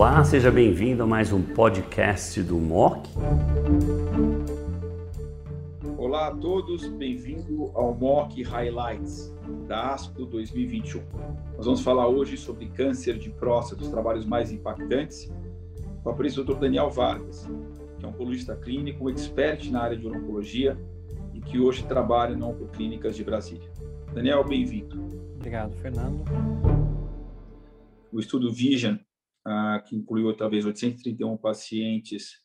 Olá, seja bem-vindo a mais um podcast do MOC. Olá a todos, bem-vindo ao MOC Highlights da ASCO 2021. Nós vamos falar hoje sobre câncer de próstata, os trabalhos mais impactantes, com a presença do Dr. Daniel Vargas, que é um oncologista clínico, expert na área de oncologia e que hoje trabalha na Oncoclínicas de Brasília. Daniel, bem-vindo. Obrigado, Fernando. O estudo Vision, que incluiu talvez 831 pacientes,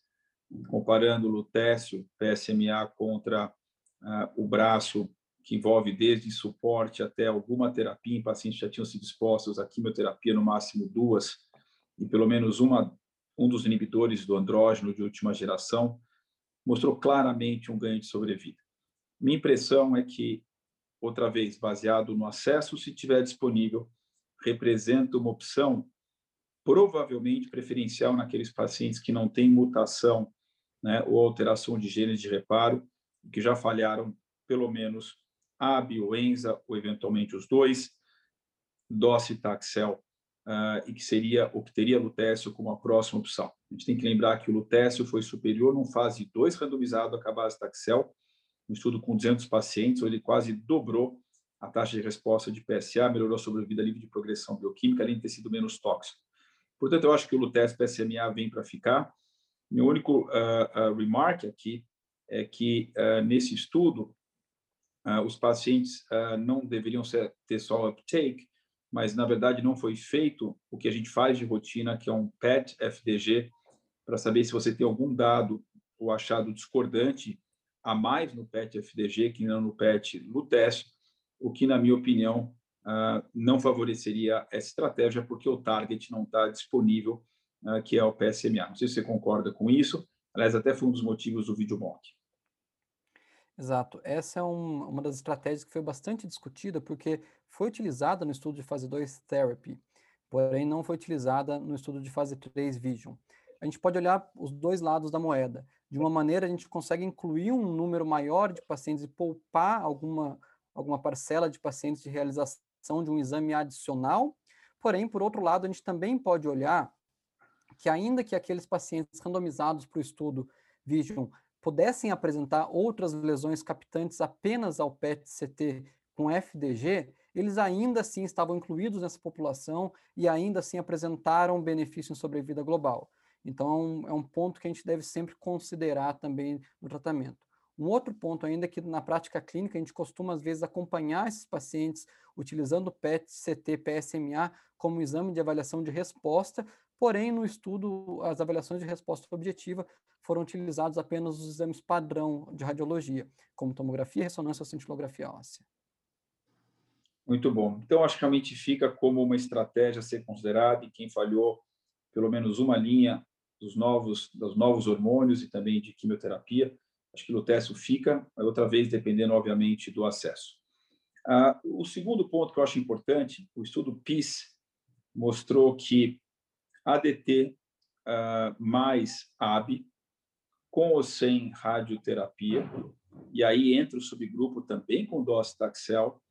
comparando o lutécio PSMA contra o braço, que envolve desde suporte até alguma terapia em pacientes que já tinham sido expostos à quimioterapia, no máximo duas, e pelo menos uma, um dos inibidores do andrógeno de última geração, mostrou claramente um ganho de sobrevida. Minha impressão é que outra vez, baseado no acesso, se tiver disponível, representa uma opção provavelmente preferencial naqueles pacientes que não têm mutação né, ou alteração de genes de reparo, que já falharam pelo menos AB ou ENZA, ou eventualmente os dois, docetaxel, uh, e que seria o que teria lutécio como a próxima opção. A gente tem que lembrar que o lutécio foi superior num fase 2 randomizado a cabazitaxel, um estudo com 200 pacientes, onde ele quase dobrou a taxa de resposta de PSA, melhorou a sobrevida livre de progressão bioquímica, além de ter sido menos tóxico. Portanto, eu acho que o Lutes PSMA vem para ficar. Meu único uh, uh, remark aqui é que uh, nesse estudo os pacientes não deveriam ser, ter só uptake, mas na verdade não foi feito o que a gente faz de rotina, que é um PET FDG, para saber se você tem algum dado ou achado discordante a mais no PET FDG que não no PET Luteste, o que, na minha opinião, não favoreceria essa estratégia, porque o target não está disponível, uh, que é o PSMA. Não sei se você concorda com isso, aliás, até foi um dos motivos do vídeo mock. Exato. Essa é um, uma das estratégias que foi bastante discutida, porque foi utilizada no estudo de fase 2 Therapy, porém não foi utilizada no estudo de fase 3 Vision. A gente pode olhar os dois lados da moeda de uma maneira a gente consegue incluir um número maior de pacientes e poupar alguma, alguma parcela de pacientes de realização de um exame adicional. Porém, por outro lado, a gente também pode olhar que ainda que aqueles pacientes randomizados para o estudo Vision pudessem apresentar outras lesões captantes apenas ao PET-CT com FDG, eles ainda assim estavam incluídos nessa população e ainda assim apresentaram benefício em sobrevida global. Então, é um ponto que a gente deve sempre considerar também no tratamento. Um outro ponto ainda é que na prática clínica a gente costuma às vezes acompanhar esses pacientes utilizando PET, CT, PSMA como exame de avaliação de resposta, porém no estudo as avaliações de resposta objetiva foram utilizados apenas os exames padrão de radiologia, como tomografia, ressonância ou cintilografia óssea. Muito bom. Então acho que realmente fica como uma estratégia a ser considerada e quem falhou pelo menos uma linha dos novos, dos novos hormônios e também de quimioterapia. Acho que lutécio fica, outra vez dependendo, obviamente, do acesso. Ah, o segundo ponto que eu acho importante, o estudo PIS mostrou que ADT ah, mais AB, com ou sem radioterapia, e aí entra o subgrupo também com docetaxel,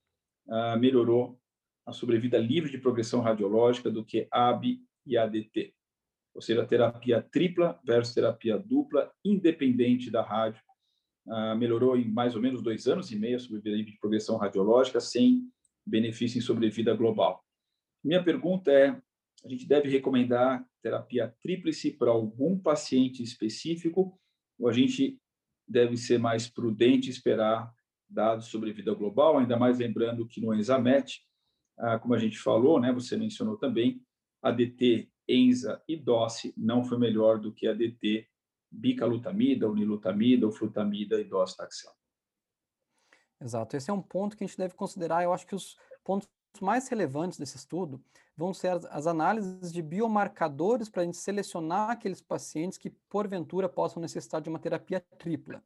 ah, melhorou a sobrevida livre de progressão radiológica do que AB e ADT ou seja, terapia tripla versus terapia dupla, independente da rádio. Ah, melhorou em mais ou menos dois anos e meio a sobrevida de progressão radiológica, sem benefício em sobrevida global. Minha pergunta é: a gente deve recomendar terapia tríplice para algum paciente específico, ou a gente deve ser mais prudente esperar dados sobre vida global, ainda mais lembrando que no Enzamet, ah, como a gente falou, né, você mencionou também, a DT ENZA e DOSE não foi melhor do que a DT, bicalutamida, unilutamida, ou flutamida e docetaxel. Exato, esse é um ponto que a gente deve considerar. Eu acho que os pontos mais relevantes desse estudo vão ser as, as análises de biomarcadores para a gente selecionar aqueles pacientes que, porventura, possam necessitar de uma terapia tripla.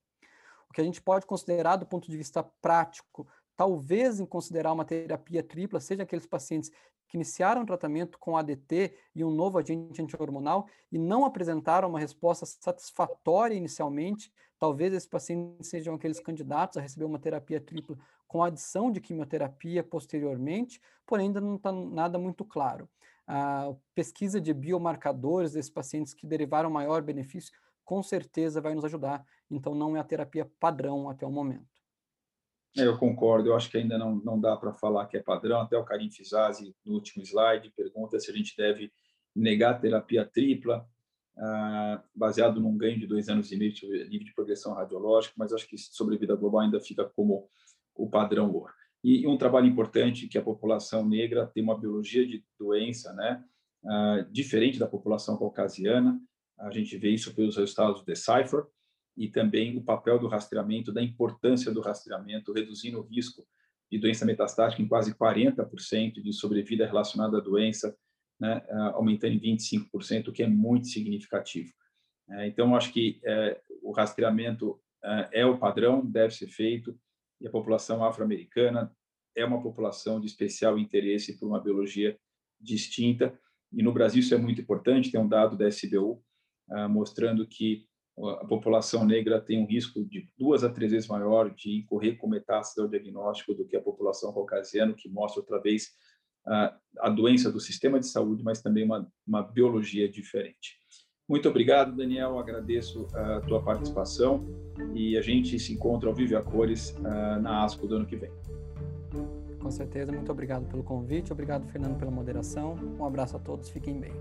O que a gente pode considerar do ponto de vista prático, talvez em considerar uma terapia tripla, seja aqueles pacientes que iniciaram tratamento com ADT e um novo agente antihormonal e não apresentaram uma resposta satisfatória inicialmente, talvez esses pacientes sejam aqueles candidatos a receber uma terapia tripla com adição de quimioterapia posteriormente, porém ainda não está nada muito claro. A pesquisa de biomarcadores desses pacientes que derivaram maior benefício com certeza vai nos ajudar. Então, não é a terapia padrão até o momento. É, eu concordo, eu acho que ainda não, não dá para falar que é padrão. Até o Karim Fizazi, no último slide, pergunta se a gente deve negar terapia tripla, ah, baseado num ganho de dois anos e meio de nível de progressão radiológica, mas acho que sobrevida global ainda fica como o padrão ouro. E, e um trabalho importante que a população negra tem uma biologia de doença, né, ah, diferente da população caucasiana. A gente vê isso pelos resultados do Decipher e também o papel do rastreamento, da importância do rastreamento, reduzindo o risco de doença metastática em quase 40% de sobrevida relacionada à doença, né, aumentando em 25%, o que é muito significativo. É, então, acho que é, o rastreamento é, é o padrão, deve ser feito, e a população afro-americana é uma população de especial interesse por uma biologia distinta, e no Brasil isso é muito importante, tem um dado da SBU ah, mostrando que a população negra tem um risco de duas a três vezes maior de incorrer com metástase ao diagnóstico do que a população caucasiana, que mostra outra vez a doença do sistema de saúde, mas também uma, uma biologia diferente. Muito obrigado, Daniel. Agradeço a tua participação e a gente se encontra ao vivo a cores na ASCO do ano que vem. Com certeza. Muito obrigado pelo convite. Obrigado, Fernando, pela moderação. Um abraço a todos. Fiquem bem.